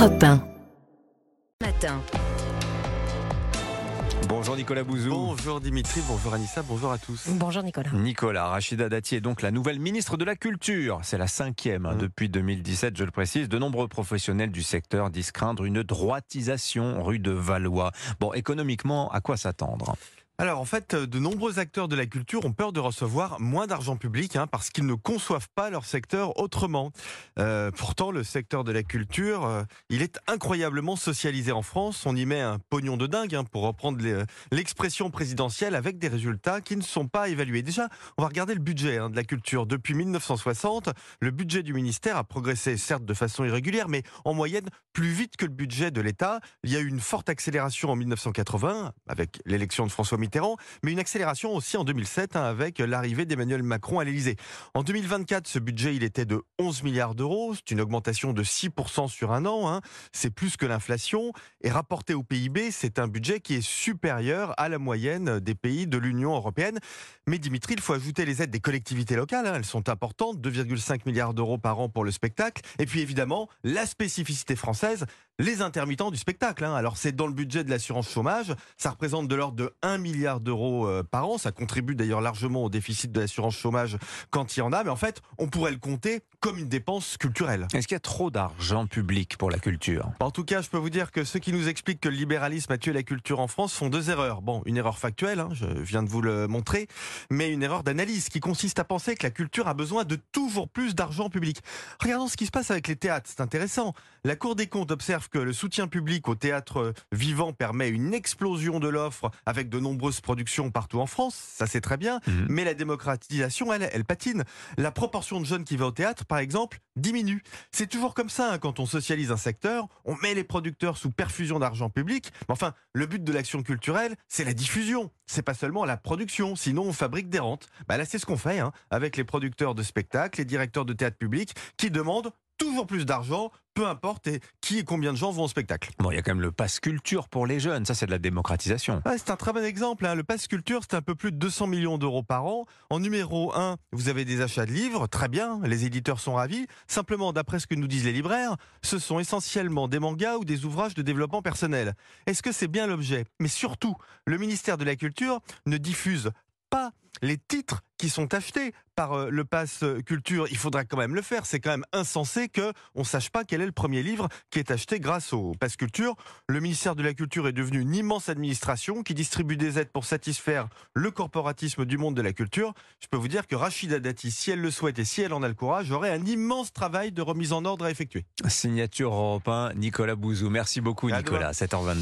Europe 1. Matin. Bonjour Nicolas Bouzou. Bonjour Dimitri, bonjour Anissa, bonjour à tous. Bonjour Nicolas. Nicolas, Rachida Dati est donc la nouvelle ministre de la Culture. C'est la cinquième hein, Mm. depuis 2017, je le précise. De nombreux professionnels du secteur disent craindre une droitisation rue de Valois. Bon, économiquement, à quoi s'attendre? Alors en fait, de nombreux acteurs de la culture ont peur de recevoir moins d'argent public hein, parce qu'ils ne conçoivent pas leur secteur autrement. Euh, pourtant, le secteur de la culture, euh, il est incroyablement socialisé en France. On y met un pognon de dingue, hein, pour reprendre les- l'expression présidentielle, avec des résultats qui ne sont pas évalués. Déjà, on va regarder le budget hein, de la culture. Depuis 1960, le budget du ministère a progressé, certes de façon irrégulière, mais en moyenne plus vite que le budget de l'État. Il y a eu une forte accélération en 1980 avec l'élection de François Mitterrand, mais une accélération aussi en 2007 hein, avec l'arrivée d'Emmanuel Macron à l'Élysée. En 2024, ce budget il était de 11 milliards d'euros, c'est une augmentation de 6% sur un an, hein. c'est plus que l'inflation, et rapporté au PIB, c'est un budget qui est supérieur à la moyenne des pays de l'Union européenne. Mais Dimitri, il faut ajouter les aides des collectivités locales, hein. elles sont importantes, 2,5 milliards d'euros par an pour le spectacle, et puis évidemment, la spécificité française, les intermittents du spectacle. Alors c'est dans le budget de l'assurance chômage, ça représente de l'ordre de 1 milliard d'euros euh, par an, ça contribue d'ailleurs largement au déficit de l'assurance chômage quand il y en a, mais en fait, on pourrait le compter comme une dépense culturelle. Est-ce qu'il y a trop d'argent public pour la culture? En tout cas, je peux vous dire que ceux qui nous expliquent que le libéralisme a tué la culture en France font deux erreurs. Bon, une erreur factuelle, hein, je viens de vous le montrer, mais une erreur d'analyse qui consiste à penser que la culture a besoin de toujours plus d'argent public. Regardons ce qui se passe avec les théâtres, c'est intéressant. La Cour des comptes observe que le soutien public au théâtre vivant permet une explosion de l'offre avec de nombreuses productions partout en France, ça c'est très bien, Mhm. mais la démocratisation, elle, elle patine. La proportion de jeunes qui va au théâtre, par exemple, diminue. C'est toujours comme ça, hein, quand on socialise un secteur, on met les producteurs sous perfusion d'argent public. Mais enfin, le but de l'action culturelle, c'est la diffusion. C'est pas seulement la production, sinon on fabrique des rentes. Bah là, c'est ce qu'on fait hein, avec les producteurs de spectacles, les directeurs de théâtre public, qui demandent toujours plus d'argent, peu importe et qui et combien de gens vont au spectacle. Bon, il y a quand même le pass culture pour les jeunes. Ça, c'est de la démocratisation. Ouais, c'est un très bon exemple. hein. Le Pass Culture, c'est un peu plus de 200 millions d'euros par an. En numéro 1, vous avez des achats de livres. Très bien, les éditeurs sont ravis. Simplement, d'après ce que nous disent les libraires, ce sont essentiellement des mangas ou des ouvrages de développement personnel. Est-ce que c'est bien l'objet? Mais surtout, le ministère de la Culture ne diffuse pas les titres qui sont achetés par euh, le Pass Culture. Il faudra quand même le faire. C'est quand même insensé que on sache pas quel est le premier livre qui est acheté grâce au Pass Culture. Le ministère de la Culture est devenu une immense administration qui distribue des aides pour satisfaire le corporatisme du monde de la culture. Je peux vous dire que Rachida Dati, si elle le souhaite et si elle en a le courage, aurait un immense travail de remise en ordre à effectuer. Signature Europe 1, Nicolas Bouzou. Merci beaucoup, À Nicolas. 7h22.